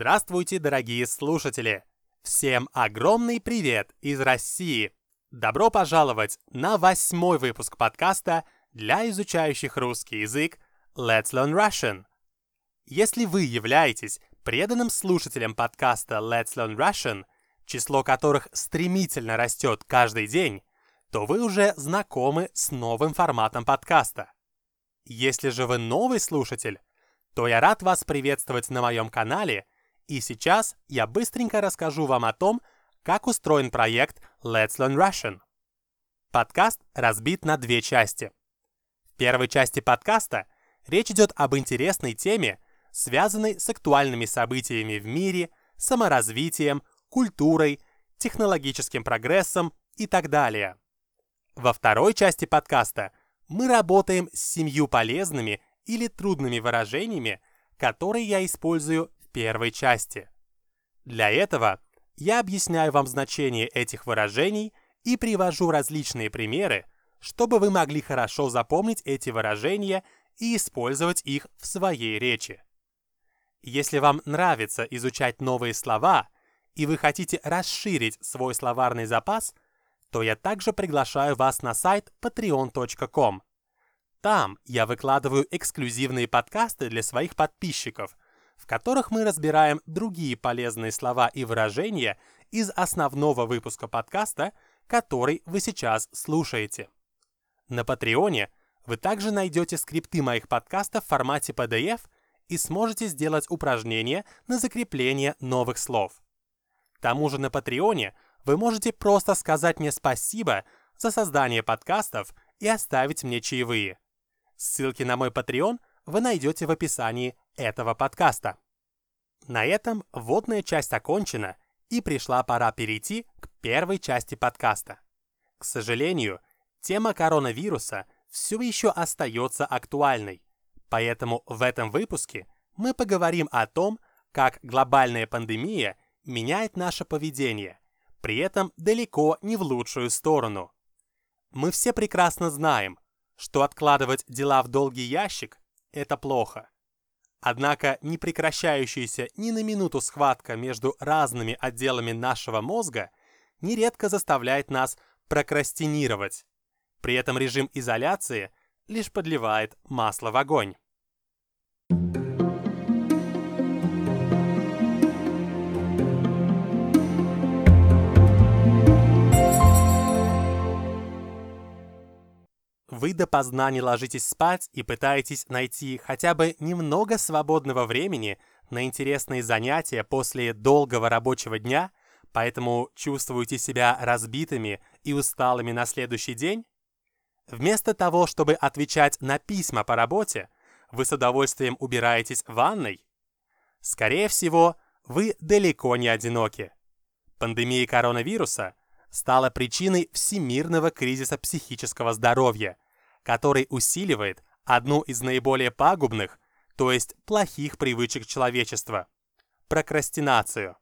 Здравствуйте, дорогие слушатели! Всем огромный привет из России! Добро пожаловать на восьмой выпуск подкаста для изучающих русский язык Let's Learn Russian. Если вы являетесь преданным слушателем подкаста Let's Learn Russian, число которых стремительно растет каждый день, то вы уже знакомы с новым форматом подкаста. Если же вы новый слушатель, то я рад вас приветствовать на моем канале – и сейчас я быстренько расскажу вам о том, как устроен проект Let's Learn Russian. Подкаст разбит на две части. В первой части подкаста речь идет об интересной теме, связанной с актуальными событиями в мире, саморазвитием, культурой, технологическим прогрессом и так далее. Во второй части подкаста мы работаем с семью полезными или трудными выражениями, которые я использую первой части. Для этого я объясняю вам значение этих выражений и привожу различные примеры, чтобы вы могли хорошо запомнить эти выражения и использовать их в своей речи. Если вам нравится изучать новые слова и вы хотите расширить свой словарный запас, то я также приглашаю вас на сайт patreon.com. Там я выкладываю эксклюзивные подкасты для своих подписчиков – в которых мы разбираем другие полезные слова и выражения из основного выпуска подкаста, который вы сейчас слушаете. На Патреоне вы также найдете скрипты моих подкастов в формате PDF и сможете сделать упражнения на закрепление новых слов. К тому же на Патреоне вы можете просто сказать мне спасибо за создание подкастов и оставить мне чаевые. Ссылки на мой Patreon вы найдете в описании этого подкаста. На этом вводная часть окончена, и пришла пора перейти к первой части подкаста. К сожалению, тема коронавируса все еще остается актуальной, поэтому в этом выпуске мы поговорим о том, как глобальная пандемия меняет наше поведение, при этом далеко не в лучшую сторону. Мы все прекрасно знаем, что откладывать дела в долгий ящик – это плохо. Однако непрекращающаяся ни на минуту схватка между разными отделами нашего мозга нередко заставляет нас прокрастинировать. При этом режим изоляции лишь подливает масло в огонь. Вы допоздна не ложитесь спать и пытаетесь найти хотя бы немного свободного времени на интересные занятия после долгого рабочего дня, поэтому чувствуете себя разбитыми и усталыми на следующий день? Вместо того, чтобы отвечать на письма по работе, вы с удовольствием убираетесь в ванной? Скорее всего, вы далеко не одиноки. Пандемия коронавируса стала причиной всемирного кризиса психического здоровья – который усиливает одну из наиболее пагубных, то есть плохих привычек человечества – прокрастинацию.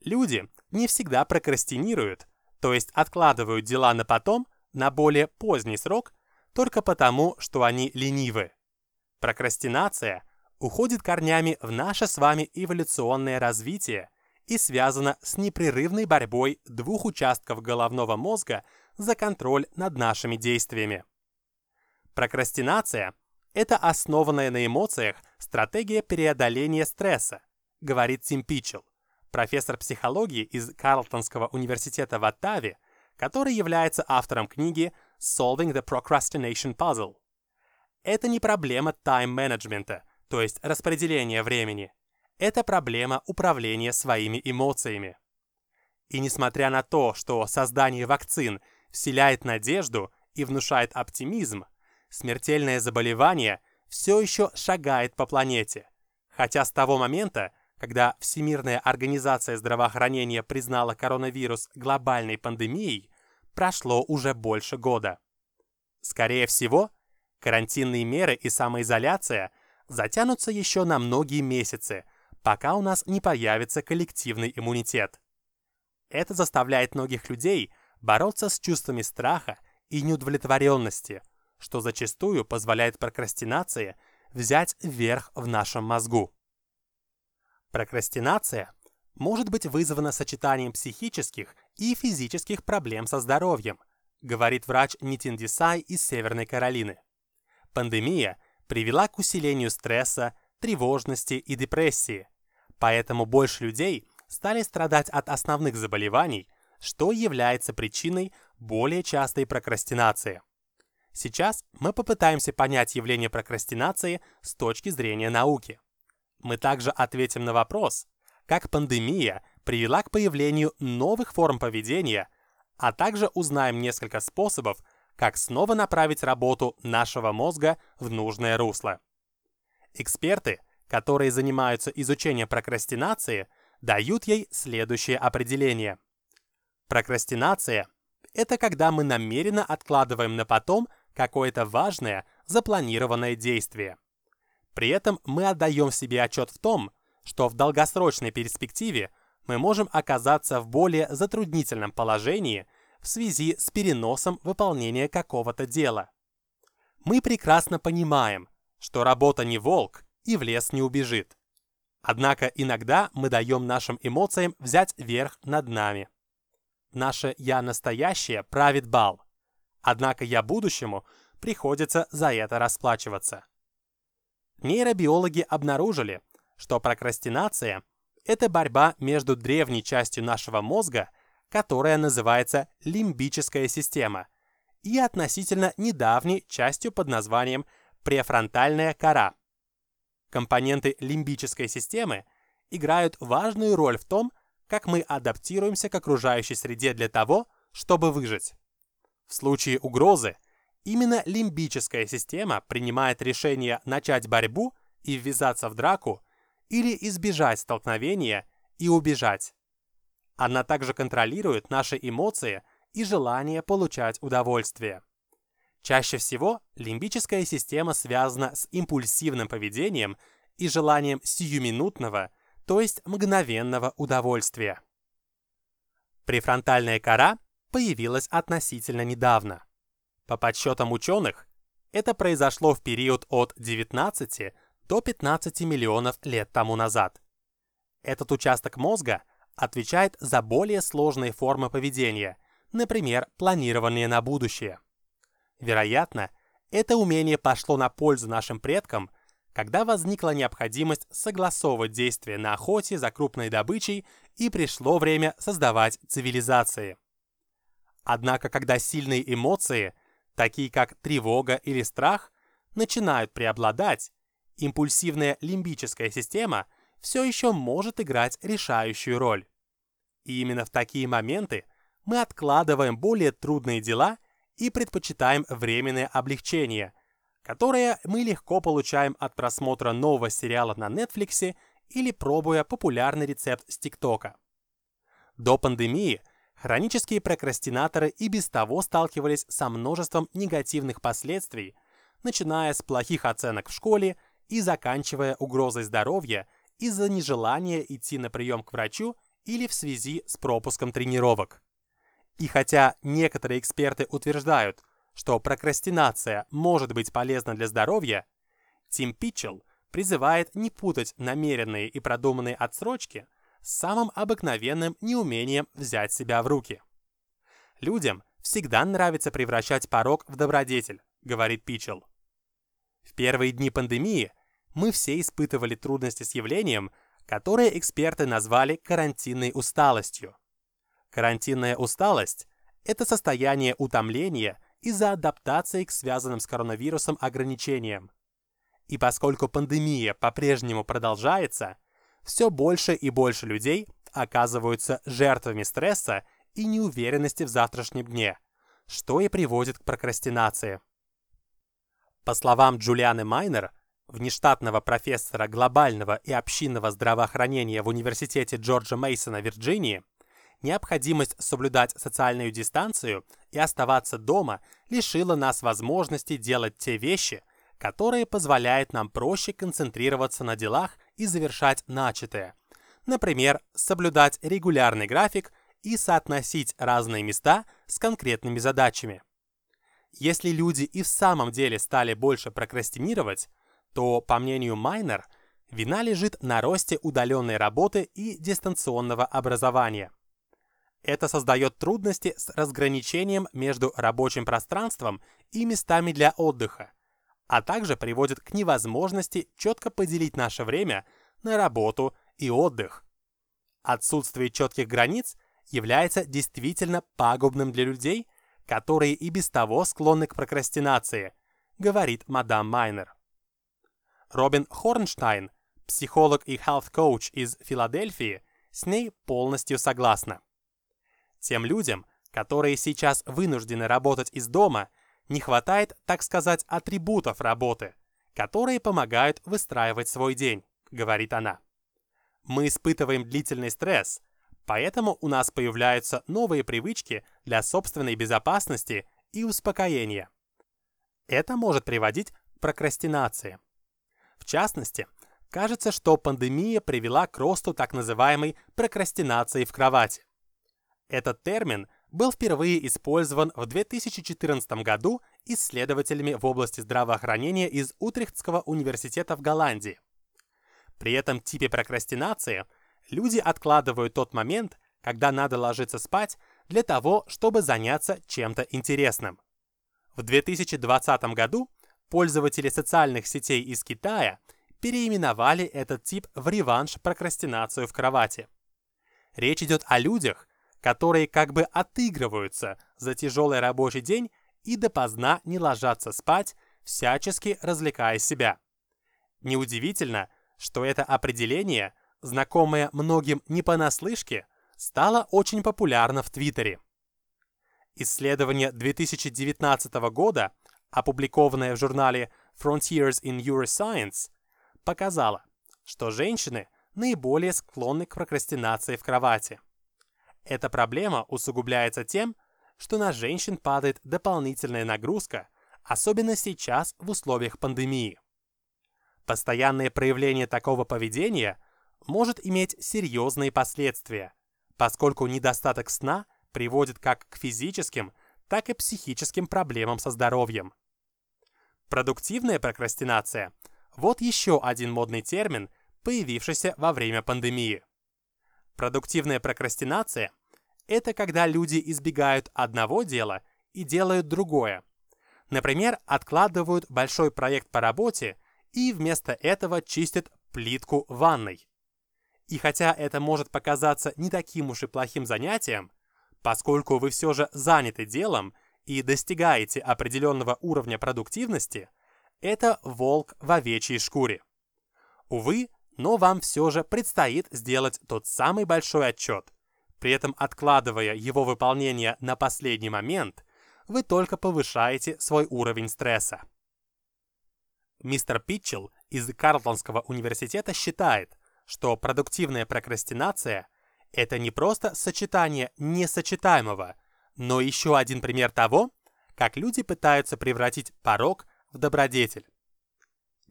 Люди не всегда прокрастинируют, то есть откладывают дела на потом, на более поздний срок, только потому, что они ленивы. Прокрастинация уходит корнями в наше с вами эволюционное развитие и связана с непрерывной борьбой двух участков головного мозга за контроль над нашими действиями. Прокрастинация – это основанная на эмоциях стратегия преодоления стресса, говорит Тим Питчелл, профессор психологии из Карлтонского университета в Оттаве, который является автором книги Solving the Procrastination Puzzle. Это не проблема тайм-менеджмента, то есть распределения времени. Это проблема управления своими эмоциями. И несмотря на то, что создание вакцин вселяет надежду и внушает оптимизм, смертельное заболевание все еще шагает по планете. Хотя с того момента, когда Всемирная организация здравоохранения признала коронавирус глобальной пандемией, прошло уже больше года. Скорее всего, карантинные меры и самоизоляция затянутся еще на многие месяцы, пока у нас не появится коллективный иммунитет. Это заставляет многих людей бороться с чувствами страха и неудовлетворенности – что зачастую позволяет прокрастинации взять верх в нашем мозгу. Прокрастинация может быть вызвана сочетанием психических и физических проблем со здоровьем, говорит врач Нитин Десай из Северной Каролины. Пандемия привела к усилению стресса, тревожности и депрессии, поэтому больше людей стали страдать от основных заболеваний, что является причиной более частой прокрастинации. Сейчас мы попытаемся понять явление прокрастинации с точки зрения науки. Мы также ответим на вопрос, как пандемия привела к появлению новых форм поведения, а также узнаем несколько способов, как снова направить работу нашего мозга в нужное русло. Эксперты, которые занимаются изучением прокрастинации, дают ей следующее определение. Прокрастинация – это когда мы намеренно откладываем на потом какое-то важное, запланированное действие. При этом мы отдаем себе отчет в том, что в долгосрочной перспективе мы можем оказаться в более затруднительном положении в связи с переносом выполнения какого-то дела. Мы прекрасно понимаем, что работа не волк и в лес не убежит. Однако иногда мы даем нашим эмоциям взять верх над нами. Наше «я настоящее» правит бал. Однако «я будущему» приходится за это расплачиваться. Нейробиологи обнаружили, что прокрастинация – это борьба между древней частью нашего мозга, которая называется лимбическая система, и относительно недавней частью под названием префронтальная кора. Компоненты лимбической системы играют важную роль в том, как мы адаптируемся к окружающей среде для того, чтобы выжить. В случае угрозы именно лимбическая система принимает решение начать борьбу и ввязаться в драку или избежать столкновения и убежать. Она также контролирует наши эмоции и желание получать удовольствие. Чаще всего лимбическая система связана с импульсивным поведением и желанием сиюминутного, то есть мгновенного удовольствия. Префронтальная кора появилась относительно недавно. По подсчетам ученых, это произошло в период от 19 до 15 миллионов лет тому назад. Этот участок мозга отвечает за более сложные формы поведения, например, планирование на будущее. Вероятно, это умение пошло на пользу нашим предкам, когда возникла необходимость согласовывать действия на охоте за крупной добычей и пришло время создавать цивилизации. Однако, когда сильные эмоции, такие как тревога или страх, начинают преобладать, импульсивная лимбическая система все еще может играть решающую роль. И именно в такие моменты мы откладываем более трудные дела и предпочитаем временное облегчение, которое мы легко получаем от просмотра нового сериала на Netflix или пробуя популярный рецепт с ТикТока. До пандемии хронические прокрастинаторы и без того сталкивались со множеством негативных последствий, начиная с плохих оценок в школе и заканчивая угрозой здоровья из-за нежелания идти на прием к врачу или в связи с пропуском тренировок. И хотя некоторые эксперты утверждают, что прокрастинация может быть полезна для здоровья, Тим Питчелл призывает не путать намеренные и продуманные отсрочки самым обыкновенным неумением взять себя в руки. Людям всегда нравится превращать порог в добродетель, говорит Питчелл. В первые дни пандемии мы все испытывали трудности с явлением, которое эксперты назвали карантинной усталостью. Карантинная усталость – это состояние утомления из-за адаптации к связанным с коронавирусом ограничениям. И поскольку пандемия по-прежнему продолжается, все больше и больше людей оказываются жертвами стресса и неуверенности в завтрашнем дне, что и приводит к прокрастинации. По словам Джулианы Майнер, внештатного профессора глобального и общинного здравоохранения в Университете Джорджа Мейсона, Вирджинии, необходимость соблюдать социальную дистанцию и оставаться дома лишила нас возможности делать те вещи, которые позволяют нам проще концентрироваться на делах и завершать начатое. Например, соблюдать регулярный график и соотносить разные места с конкретными задачами. Если люди и в самом деле стали больше прокрастинировать, то, по мнению Майнер, вина лежит на росте удаленной работы и дистанционного образования. Это создает трудности с разграничением между рабочим пространством и местами для отдыха, а также приводит к невозможности четко поделить наше время на работу и отдых. Отсутствие четких границ является действительно пагубным для людей, которые и без того склонны к прокрастинации, говорит мадам Майнер. Робин Хорнштайн, психолог и health-коуч из Филадельфии, с ней полностью согласна. Тем людям, которые сейчас вынуждены работать из дома, не хватает, так сказать, атрибутов работы, которые помогают выстраивать свой день, говорит она. Мы испытываем длительный стресс, поэтому у нас появляются новые привычки для собственной безопасности и успокоения. Это может приводить к прокрастинации. В частности, кажется, что пандемия привела к росту так называемой прокрастинации в кровати. Этот термин был впервые использован в 2014 году исследователями в области здравоохранения из Утрехтского университета в Голландии. При этом типе прокрастинации люди откладывают тот момент, когда надо ложиться спать, для того, чтобы заняться чем-то интересным. В 2020 году пользователи социальных сетей из Китая переименовали этот тип в реванш-прокрастинацию в кровати. Речь идет о людях, которые как бы отыгрываются за тяжелый рабочий день и допоздна не ложатся спать, всячески развлекая себя. Неудивительно, что это определение, знакомое многим не понаслышке, стало очень популярно в Твиттере. Исследование 2019 года, опубликованное в журнале Frontiers in Neuroscience, показало, что женщины наиболее склонны к прокрастинации в кровати. Эта проблема усугубляется тем, что на женщин падает дополнительная нагрузка, особенно сейчас в условиях пандемии. Постоянное проявление такого поведения может иметь серьезные последствия, поскольку недостаток сна приводит как к физическим, так и психическим проблемам со здоровьем. Продуктивная прокрастинация – вот еще один модный термин, появившийся во время пандемии. Продуктивная прокрастинация – это когда люди избегают одного дела и делают другое. Например, откладывают большой проект по работе и вместо этого чистят плитку ванной. И хотя это может показаться не таким уж и плохим занятием, поскольку вы все же заняты делом и достигаете определенного уровня продуктивности, это волк в овечьей шкуре. Увы, но вам все же предстоит сделать тот самый большой отчет. При этом откладывая его выполнение на последний момент, вы только повышаете свой уровень стресса. Мистер Питчелл из Карлтонского университета считает, что продуктивная прокрастинация – это не просто сочетание несочетаемого, но еще один пример того, как люди пытаются превратить порог в добродетель.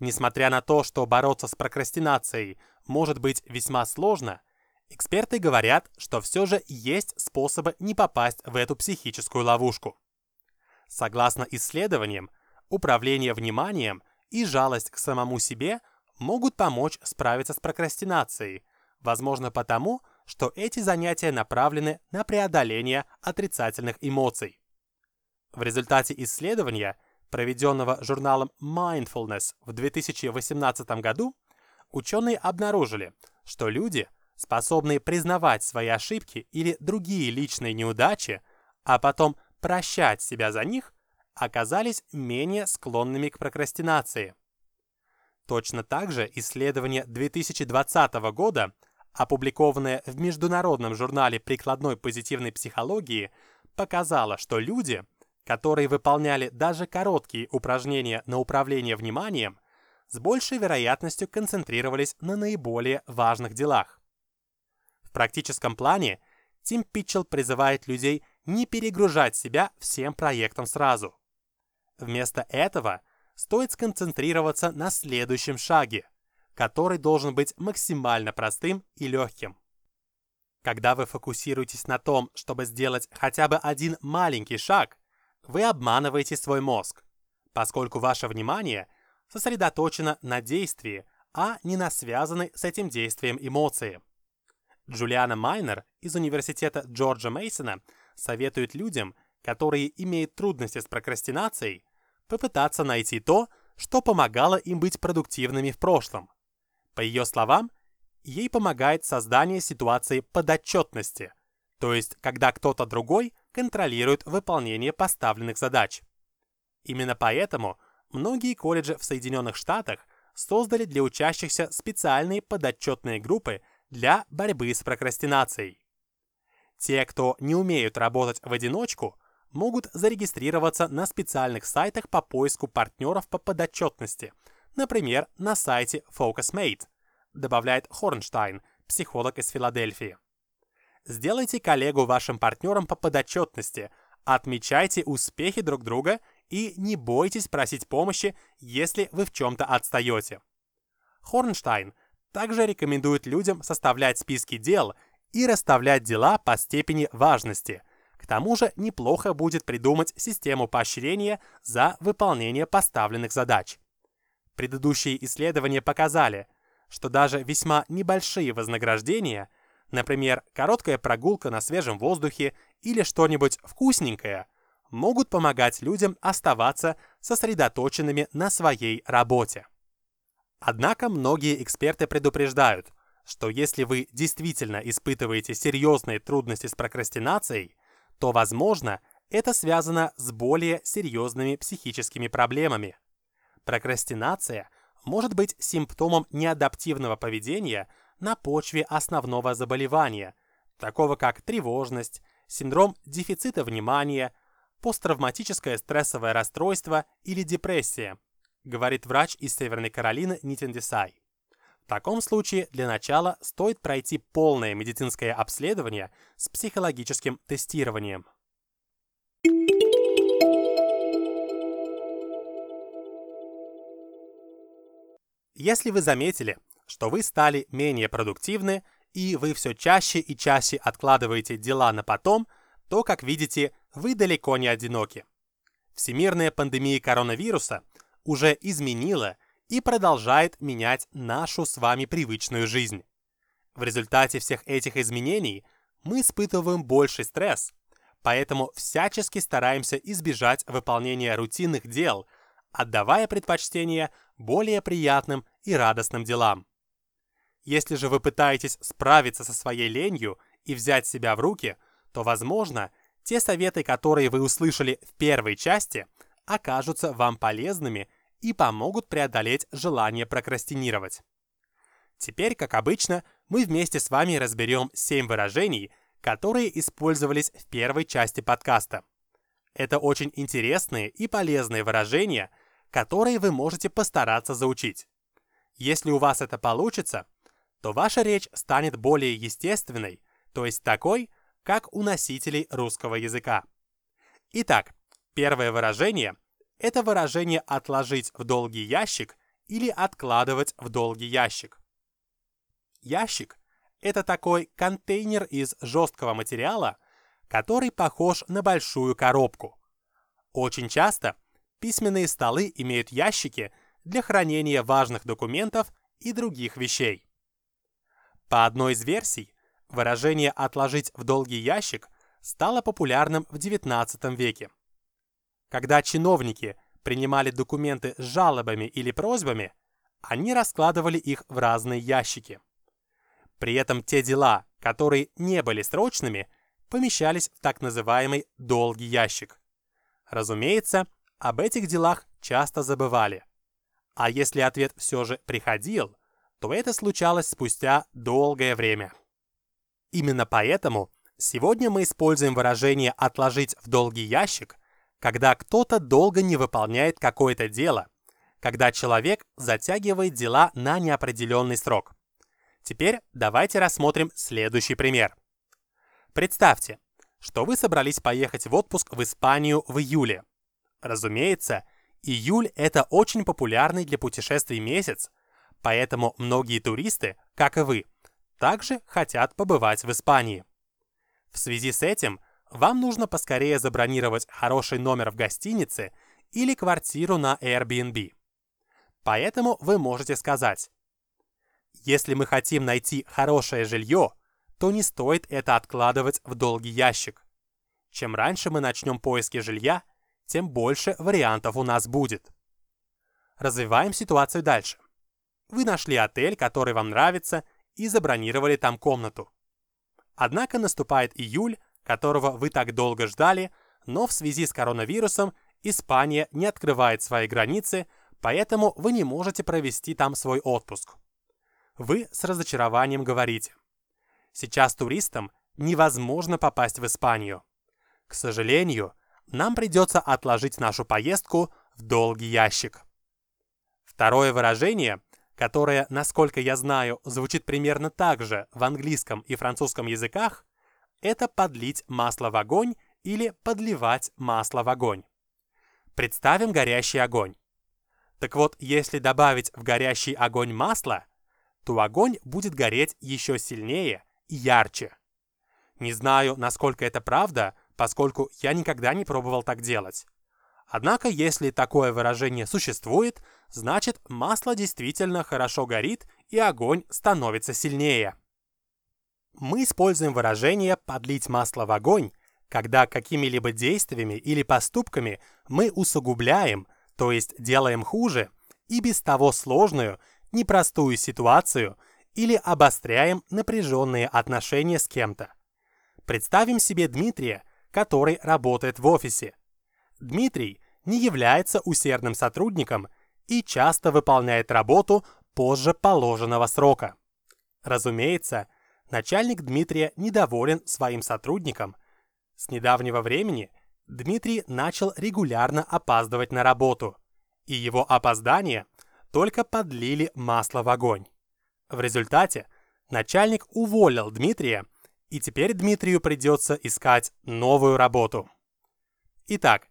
Несмотря на то, что бороться с прокрастинацией может быть весьма сложно, эксперты говорят, что все же есть способы не попасть в эту психическую ловушку. Согласно исследованиям, управление вниманием и жалость к самому себе могут помочь справиться с прокрастинацией, возможно потому, что эти занятия направлены на преодоление отрицательных эмоций. В результате исследования, проведенного журналом Mindfulness в 2018 году, ученые обнаружили, что люди, способные признавать свои ошибки или другие личные неудачи, а потом прощать себя за них, оказались менее склонными к прокрастинации. Точно так же исследование 2020 года, опубликованное в Международном журнале прикладной позитивной психологии, показало, что люди, которые выполняли даже короткие упражнения на управление вниманием, с большей вероятностью концентрировались на наиболее важных делах. В практическом плане Тим Питчелл призывает людей не перегружать себя всем проектом сразу. Вместо этого стоит сконцентрироваться на следующем шаге, который должен быть максимально простым и легким. Когда вы фокусируетесь на том, чтобы сделать хотя бы один маленький шаг, вы обманываете свой мозг, поскольку ваше внимание сосредоточено на действии, а не на связанной с этим действием эмоции. Джулиана Майнер из университета Джорджа Мейсона советует людям, которые имеют трудности с прокрастинацией, попытаться найти то, что помогало им быть продуктивными в прошлом. По ее словам, ей помогает создание ситуации подотчетности, то есть когда кто-то другой контролирует выполнение поставленных задач. Именно поэтому многие колледжи в Соединенных Штатах создали для учащихся специальные подотчетные группы для борьбы с прокрастинацией. Те, кто не умеют работать в одиночку, могут зарегистрироваться на специальных сайтах по поиску партнеров по подотчетности, например, на сайте FocusMate, добавляет Хорнштайн, психолог из Филадельфии. Сделайте коллегу вашим партнером по подотчетности, отмечайте успехи друг друга и не бойтесь просить помощи, если вы в чем-то отстаете. Хорнштайн также рекомендует людям составлять списки дел и расставлять дела по степени важности. К тому же неплохо будет придумать систему поощрения за выполнение поставленных задач. Предыдущие исследования показали, что даже весьма небольшие вознаграждения, например, короткая прогулка на свежем воздухе или что-нибудь вкусненькое, могут помогать людям оставаться сосредоточенными на своей работе. Однако многие эксперты предупреждают, что если вы действительно испытываете серьезные трудности с прокрастинацией, то, возможно, это связано с более серьезными психическими проблемами. Прокрастинация может быть симптомом неадаптивного поведения на почве основного заболевания, такого как тревожность, синдром дефицита внимания, посттравматическое стрессовое расстройство или депрессия, говорит врач из Северной Каролины Нитин Десай. В таком случае для начала стоит пройти полное медицинское обследование с психологическим тестированием. Если вы заметили, что вы стали менее продуктивны и вы все чаще и чаще откладываете дела на потом, то, как видите, вы далеко не одиноки. Всемирная пандемия коронавируса уже изменила и продолжает менять нашу с вами привычную жизнь. В результате всех этих изменений мы испытываем больший стресс, поэтому всячески стараемся избежать выполнения рутинных дел, отдавая предпочтение более приятным и радостным делам. Если же вы пытаетесь справиться со своей ленью и взять себя в руки, то, возможно, те советы, которые вы услышали в первой части, окажутся вам полезными и помогут преодолеть желание прокрастинировать. Теперь, как обычно, мы вместе с вами разберем 7 выражений, которые использовались в первой части подкаста. Это очень интересные и полезные выражения, которые вы можете постараться заучить. Если у вас это получится, то ваша речь станет более естественной, то есть такой, как у носителей русского языка. Итак, первое выражение – это выражение «отложить в долгий ящик» или «откладывать в долгий ящик». Ящик – это такой контейнер из жесткого материала, который похож на большую коробку. Очень часто письменные столы имеют ящики для хранения важных документов и других вещей. По одной из версий, Выражение «отложить в долгий ящик» стало популярным в XIX веке. Когда чиновники принимали документы с жалобами или просьбами, они раскладывали их в разные ящики. При этом те дела, которые не были срочными, помещались в так называемый долгий ящик. Разумеется, об этих делах часто забывали. А если ответ все же приходил, то это случалось спустя долгое время. Именно поэтому сегодня мы используем выражение «отложить в долгий ящик», когда кто-то долго не выполняет какое-то дело, когда человек затягивает дела на неопределенный срок. Теперь давайте рассмотрим следующий пример. Представьте, что вы собрались поехать в отпуск в Испанию в июле. Разумеется, июль – это очень популярный для путешествий месяц, поэтому многие туристы, как и вы, также хотят побывать в Испании. В связи с этим вам нужно поскорее забронировать хороший номер в гостинице или квартиру на Airbnb. Поэтому вы можете сказать Если мы хотим найти хорошее жилье, то не стоит это откладывать в долгий ящик. Чем раньше мы начнем поиски жилья, тем больше вариантов у нас будет. Развиваем ситуацию дальше. Вы нашли отель, который вам нравится, и забронировали там комнату. Однако наступает июль, которого вы так долго ждали, но в связи с коронавирусом Испания не открывает свои границы, поэтому вы не можете провести там свой отпуск. Вы с разочарованием говорите, сейчас туристам невозможно попасть в Испанию. К сожалению, нам придется отложить нашу поездку в долгий ящик. Второе выражение, которое, насколько я знаю, звучит примерно так же в английском и французском языках, это подлить масло в огонь или подливать масло в огонь. Представим горящий огонь. Так вот, если добавить в горящий огонь масло, то огонь будет гореть еще сильнее и ярче. Не знаю, насколько это правда, поскольку я никогда не пробовал так делать. Однако, если такое выражение существует, значит масло действительно хорошо горит и огонь становится сильнее. Мы используем выражение «подлить масло в огонь», когда какими-либо действиями или поступками мы усугубляем, то есть делаем хуже, и без того сложную, непростую ситуацию или обостряем напряженные отношения с кем-то. Представим себе Дмитрия, который работает в офисе. Дмитрий не является усердным сотрудником и часто выполняет работу позже положенного срока. Разумеется, начальник Дмитрия недоволен своим сотрудником. С недавнего времени Дмитрий начал регулярно опаздывать на работу, и его опоздание только подлили масло в огонь. В результате начальник уволил Дмитрия и теперь Дмитрию придется искать новую работу. Итак,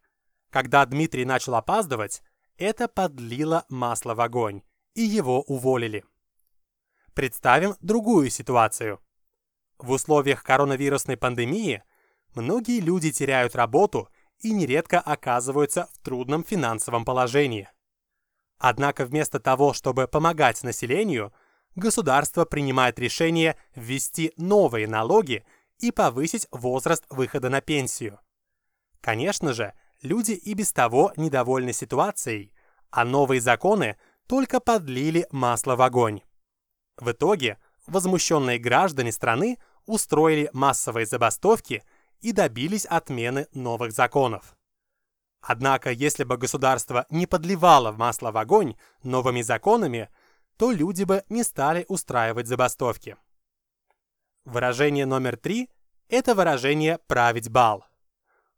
когда Дмитрий начал опаздывать, это подлило масло в огонь, и его уволили. Представим другую ситуацию. В условиях коронавирусной пандемии многие люди теряют работу и нередко оказываются в трудном финансовом положении. Однако вместо того, чтобы помогать населению – государство принимает решение ввести новые налоги и повысить возраст выхода на пенсию. Конечно же, люди и без того недовольны ситуацией, а новые законы только подлили масло в огонь. В итоге возмущенные граждане страны устроили массовые забастовки и добились отмены новых законов. Однако, если бы государство не подливало масло в огонь новыми законами, то люди бы не стали устраивать забастовки. Выражение номер три – это выражение «править бал».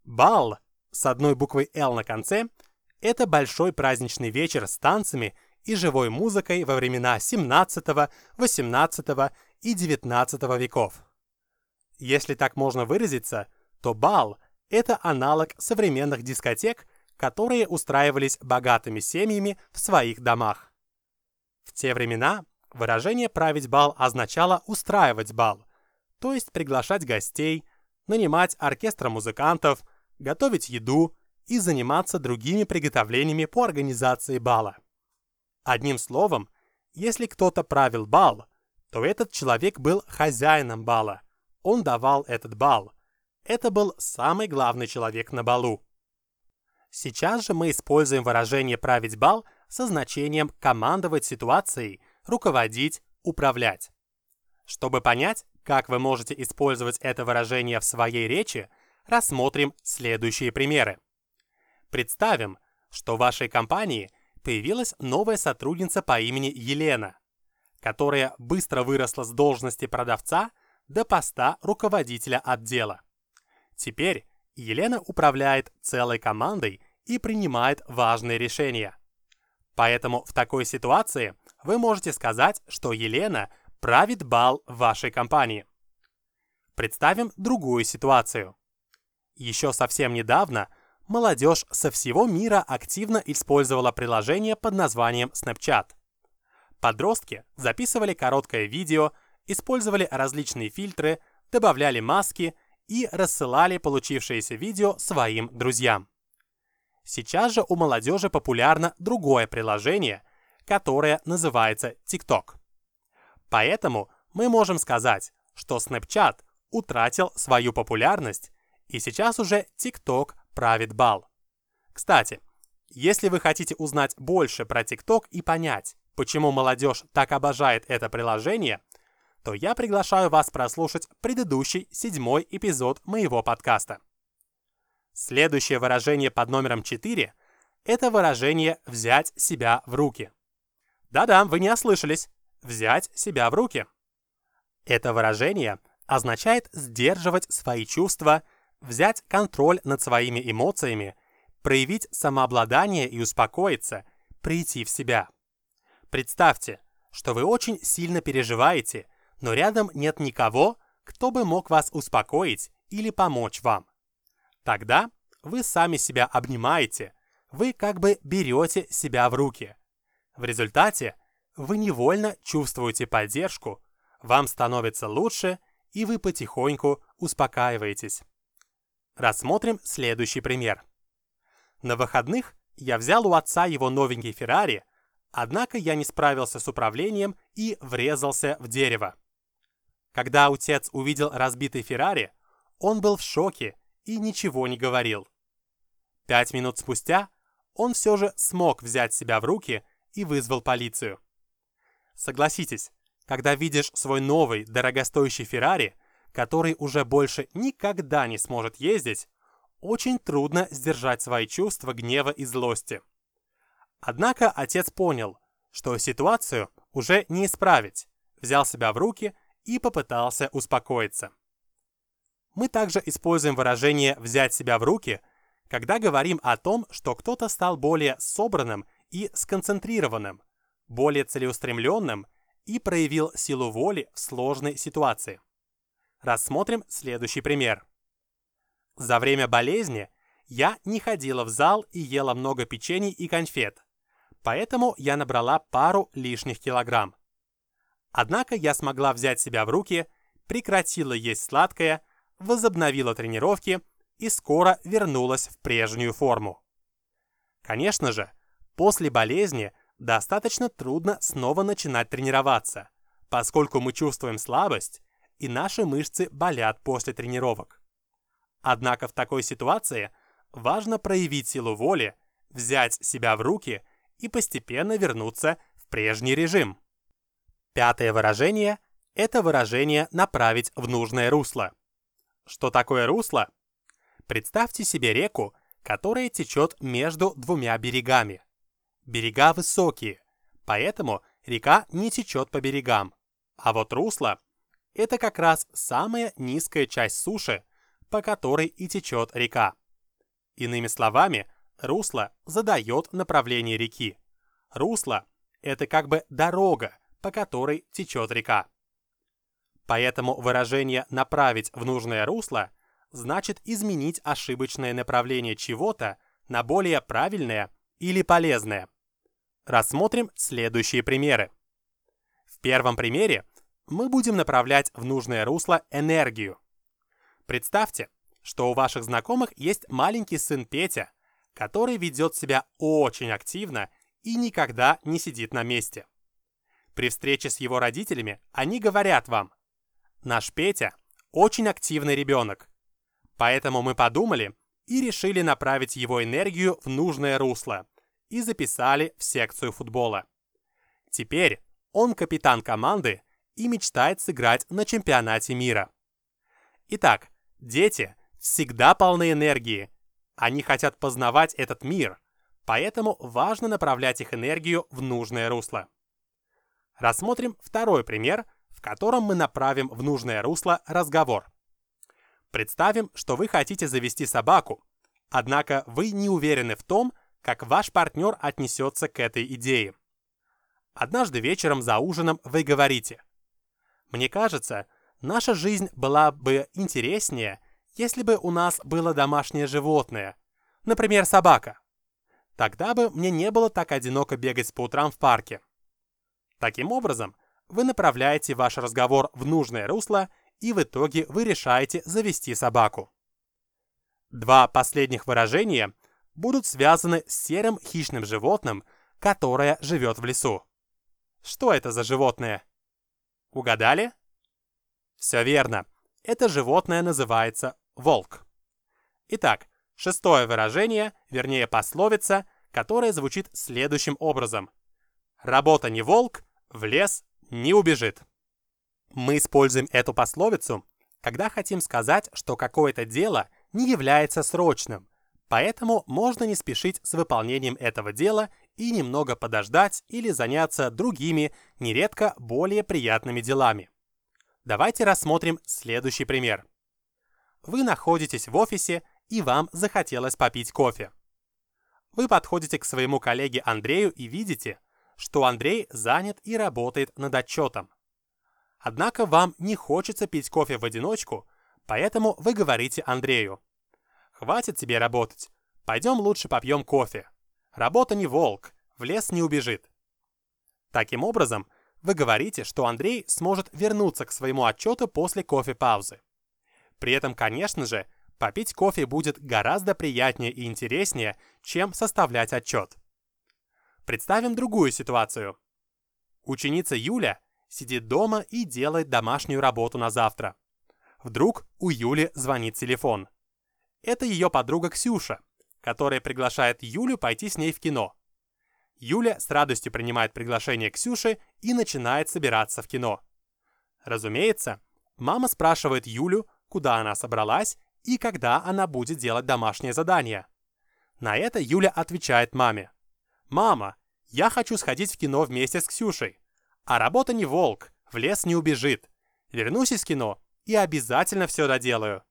Бал с одной буквой «Л» на конце – это большой праздничный вечер с танцами и живой музыкой во времена 17, 18 и 19 веков. Если так можно выразиться, то бал – это аналог современных дискотек, которые устраивались богатыми семьями в своих домах. В те времена выражение «править бал» означало устраивать бал, то есть приглашать гостей, нанимать оркестр музыкантов, готовить еду и заниматься другими приготовлениями по организации бала. Одним словом, если кто-то правил бал, то этот человек был хозяином бала. Он давал этот бал. Это был самый главный человек на балу. Сейчас же мы используем выражение «править бал» со значением командовать ситуацией, руководить, управлять. Чтобы понять, как вы можете использовать это выражение в своей речи, рассмотрим следующие примеры. Представим, что в вашей компании появилась новая сотрудница по имени Елена, которая быстро выросла с должности продавца до поста руководителя отдела. Теперь Елена управляет целой командой и принимает важные решения. Поэтому в такой ситуации вы можете сказать, что Елена правит бал в вашей компании. Представим другую ситуацию. Еще совсем недавно молодежь со всего мира активно использовала приложение под названием Snapchat. Подростки записывали короткое видео, использовали различные фильтры, добавляли маски и рассылали получившееся видео своим друзьям. Сейчас же у молодежи популярно другое приложение, которое называется TikTok. Поэтому мы можем сказать, что Snapchat утратил свою популярность, и сейчас уже TikTok правит бал. Кстати, если вы хотите узнать больше про TikTok и понять, почему молодежь так обожает это приложение, то я приглашаю вас прослушать предыдущий седьмой эпизод моего подкаста. Следующее выражение под номером 4 – это выражение «взять себя в руки». Да-да, вы не ослышались. Взять себя в руки. Это выражение означает сдерживать свои чувства, взять контроль над своими эмоциями, проявить самообладание и успокоиться, прийти в себя. Представьте, что вы очень сильно переживаете, но рядом нет никого, кто бы мог вас успокоить или помочь вам. Тогда вы сами себя обнимаете, вы как бы берете себя в руки. В результате вы невольно чувствуете поддержку, вам становится лучше, и вы потихоньку успокаиваетесь. Рассмотрим следующий пример. На выходных я взял у отца его новенький Феррари, однако я не справился с управлением и врезался в дерево. Когда отец увидел разбитый Феррари, он был в шоке и ничего не говорил. Пять минут спустя он все же смог взять себя в руки и вызвал полицию. Согласитесь, когда видишь свой новый дорогостоящий Феррари, который уже больше никогда не сможет ездить, очень трудно сдержать свои чувства гнева и злости. Однако отец понял, что ситуацию уже не исправить, взял себя в руки и попытался успокоиться. Мы также используем выражение «взять себя в руки», когда говорим о том, что кто-то стал более собранным и сконцентрированным, более целеустремленным и проявил силу воли в сложной ситуации. Рассмотрим следующий пример. За время болезни я не ходила в зал и ела много печений и конфет, поэтому я набрала пару лишних килограмм. Однако я смогла взять себя в руки, прекратила есть сладкое, возобновила тренировки и скоро вернулась в прежнюю форму. Конечно же, после болезни достаточно трудно снова начинать тренироваться, поскольку мы чувствуем слабость и наши мышцы болят после тренировок. Однако в такой ситуации важно проявить силу воли, взять себя в руки и постепенно вернуться в прежний режим. Пятое выражение – это выражение «направить в нужное русло». Что такое русло? Представьте себе реку, которая течет между двумя берегами. Берега высокие, поэтому река не течет по берегам. А вот русло – это как раз самая низкая часть суши, по которой и течет река. Иными словами, русло задает направление реки. Русло – это как бы дорога, по которой течет река. Поэтому выражение «направить в нужное русло» значит изменить ошибочное направление чего-то на более правильное или полезное. Рассмотрим следующие примеры. В первом примере мы будем направлять в нужное русло энергию. Представьте, что у ваших знакомых есть маленький сын Петя, который ведет себя очень активно и никогда не сидит на месте. При встрече с его родителями они говорят вам, «Наш Петя очень активный ребенок, поэтому мы подумали и решили направить его энергию в нужное русло и записали в секцию футбола. Теперь он капитан команды и мечтает сыграть на чемпионате мира. Итак, дети всегда полны энергии. Они хотят познавать этот мир, поэтому важно направлять их энергию в нужное русло. Рассмотрим второй пример, в котором мы направим в нужное русло разговор. Представим, что вы хотите завести собаку, однако вы не уверены в том, как ваш партнер отнесется к этой идее. Однажды вечером за ужином вы говорите, «Мне кажется, наша жизнь была бы интереснее, если бы у нас было домашнее животное, например, собака. Тогда бы мне не было так одиноко бегать по утрам в парке. Таким образом, вы направляете ваш разговор в нужное русло, и в итоге вы решаете завести собаку. Два последних выражения будут связаны с серым хищным животным, которое живет в лесу. Что это за животное? Угадали? Все верно. Это животное называется волк. Итак, шестое выражение, вернее пословица, которая звучит следующим образом. Работа не волк, в лес не убежит. Мы используем эту пословицу, когда хотим сказать, что какое-то дело не является срочным, поэтому можно не спешить с выполнением этого дела и немного подождать или заняться другими, нередко более приятными делами. Давайте рассмотрим следующий пример. Вы находитесь в офисе, и вам захотелось попить кофе. Вы подходите к своему коллеге Андрею и видите, что Андрей занят и работает над отчетом. Однако вам не хочется пить кофе в одиночку, поэтому вы говорите Андрею. «Хватит тебе работать. Пойдем лучше попьем кофе. Работа не волк, в лес не убежит». Таким образом, вы говорите, что Андрей сможет вернуться к своему отчету после кофе-паузы. При этом, конечно же, попить кофе будет гораздо приятнее и интереснее, чем составлять отчет. Представим другую ситуацию. Ученица Юля сидит дома и делает домашнюю работу на завтра. Вдруг у Юли звонит телефон. Это ее подруга Ксюша, которая приглашает Юлю пойти с ней в кино. Юля с радостью принимает приглашение Ксюши и начинает собираться в кино. Разумеется, мама спрашивает Юлю, куда она собралась и когда она будет делать домашнее задание. На это Юля отвечает маме. «Мама, я хочу сходить в кино вместе с Ксюшей. А работа не волк, в лес не убежит. Вернусь из кино и обязательно все доделаю».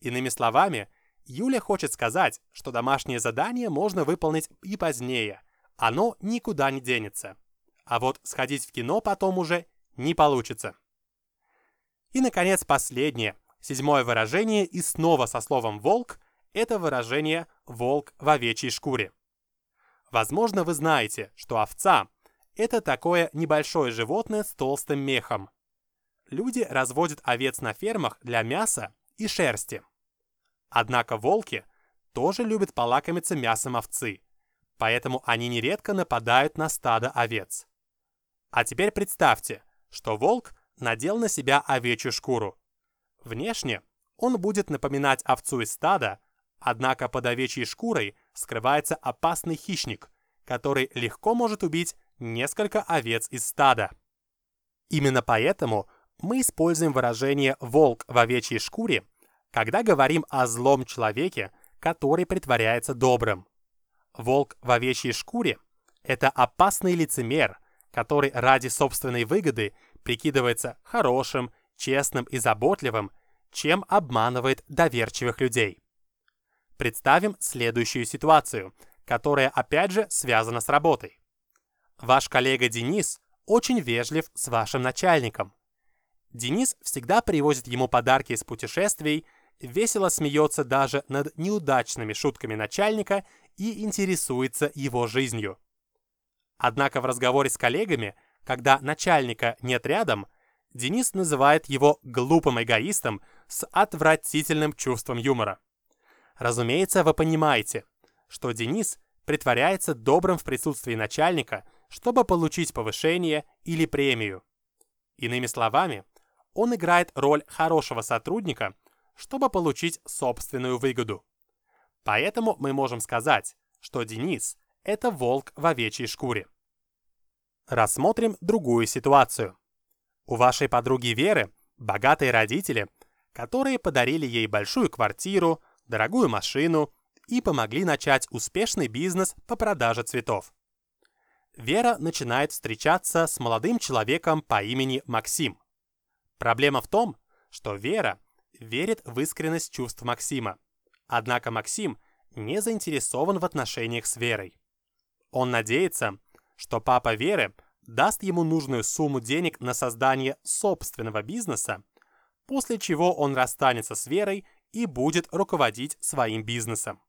Иными словами, Юля хочет сказать, что домашнее задание можно выполнить и позднее. Оно никуда не денется. А вот сходить в кино потом уже не получится. И, наконец, последнее, седьмое выражение и снова со словом «волк» — это выражение «волк в овечьей шкуре». Возможно, вы знаете, что овца – это такое небольшое животное с толстым мехом. Люди разводят овец на фермах для мяса и шерсти. Однако волки тоже любят полакомиться мясом овцы, поэтому они нередко нападают на стадо овец. А теперь представьте, что волк надел на себя овечью шкуру. Внешне он будет напоминать овцу из стада, Однако под овечьей шкурой скрывается опасный хищник, который легко может убить несколько овец из стада. Именно поэтому мы используем выражение «волк в овечьей шкуре», когда говорим о злом человеке, который притворяется добрым. Волк в овечьей шкуре – это опасный лицемер, который ради собственной выгоды прикидывается хорошим, честным и заботливым, чем обманывает доверчивых людей. Представим следующую ситуацию, которая опять же связана с работой. Ваш коллега Денис очень вежлив с вашим начальником. Денис всегда привозит ему подарки из путешествий, весело смеется даже над неудачными шутками начальника и интересуется его жизнью. Однако в разговоре с коллегами, когда начальника нет рядом, Денис называет его глупым эгоистом с отвратительным чувством юмора. Разумеется, вы понимаете, что Денис притворяется добрым в присутствии начальника, чтобы получить повышение или премию. Иными словами, он играет роль хорошего сотрудника, чтобы получить собственную выгоду. Поэтому мы можем сказать, что Денис – это волк в овечьей шкуре. Рассмотрим другую ситуацию. У вашей подруги Веры богатые родители, которые подарили ей большую квартиру, дорогую машину и помогли начать успешный бизнес по продаже цветов. Вера начинает встречаться с молодым человеком по имени Максим. Проблема в том, что Вера верит в искренность чувств Максима. Однако Максим не заинтересован в отношениях с Верой. Он надеется, что папа Веры даст ему нужную сумму денег на создание собственного бизнеса, после чего он расстанется с Верой и будет руководить своим бизнесом.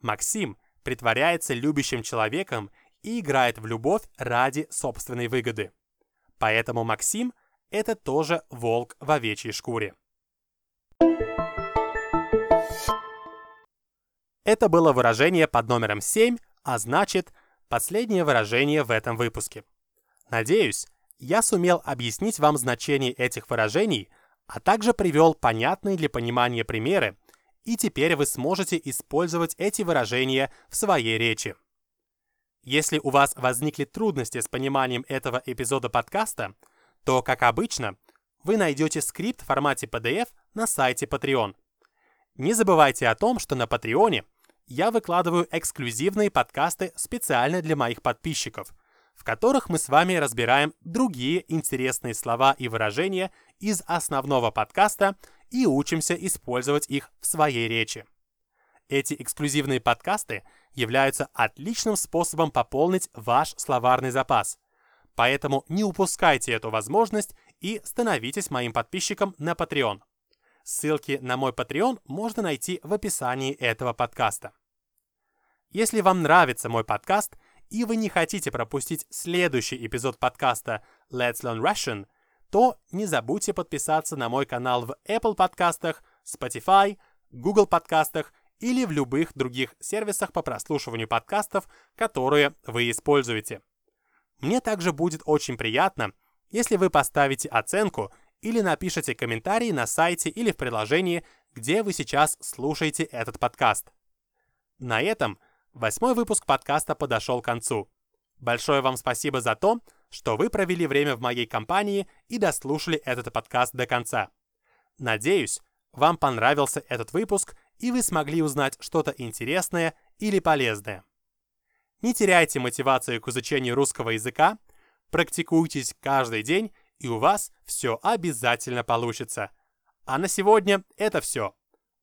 Максим притворяется любящим человеком и играет в любовь ради собственной выгоды. Поэтому Максим – это тоже волк в овечьей шкуре. Это было выражение под номером 7, а значит, последнее выражение в этом выпуске. Надеюсь, я сумел объяснить вам значение этих выражений, а также привел понятные для понимания примеры, и теперь вы сможете использовать эти выражения в своей речи. Если у вас возникли трудности с пониманием этого эпизода подкаста, то, как обычно, вы найдете скрипт в формате PDF на сайте Patreon. Не забывайте о том, что на Патреоне я выкладываю эксклюзивные подкасты специально для моих подписчиков, в которых мы с вами разбираем другие интересные слова и выражения из основного подкаста и учимся использовать их в своей речи. Эти эксклюзивные подкасты являются отличным способом пополнить ваш словарный запас. Поэтому не упускайте эту возможность и становитесь моим подписчиком на Patreon. Ссылки на мой Patreon можно найти в описании этого подкаста. Если вам нравится мой подкаст и вы не хотите пропустить следующий эпизод подкаста Let's Learn Russian, то не забудьте подписаться на мой канал в Apple подкастах, Spotify, Google подкастах или в любых других сервисах по прослушиванию подкастов, которые вы используете. Мне также будет очень приятно, если вы поставите оценку или напишите комментарий на сайте или в приложении, где вы сейчас слушаете этот подкаст. На этом восьмой выпуск подкаста подошел к концу. Большое вам спасибо за то, что вы провели время в моей компании и дослушали этот подкаст до конца. Надеюсь, вам понравился этот выпуск и вы смогли узнать что-то интересное или полезное. Не теряйте мотивацию к изучению русского языка, практикуйтесь каждый день, и у вас все обязательно получится. А на сегодня это все.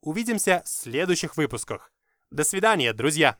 Увидимся в следующих выпусках. До свидания, друзья!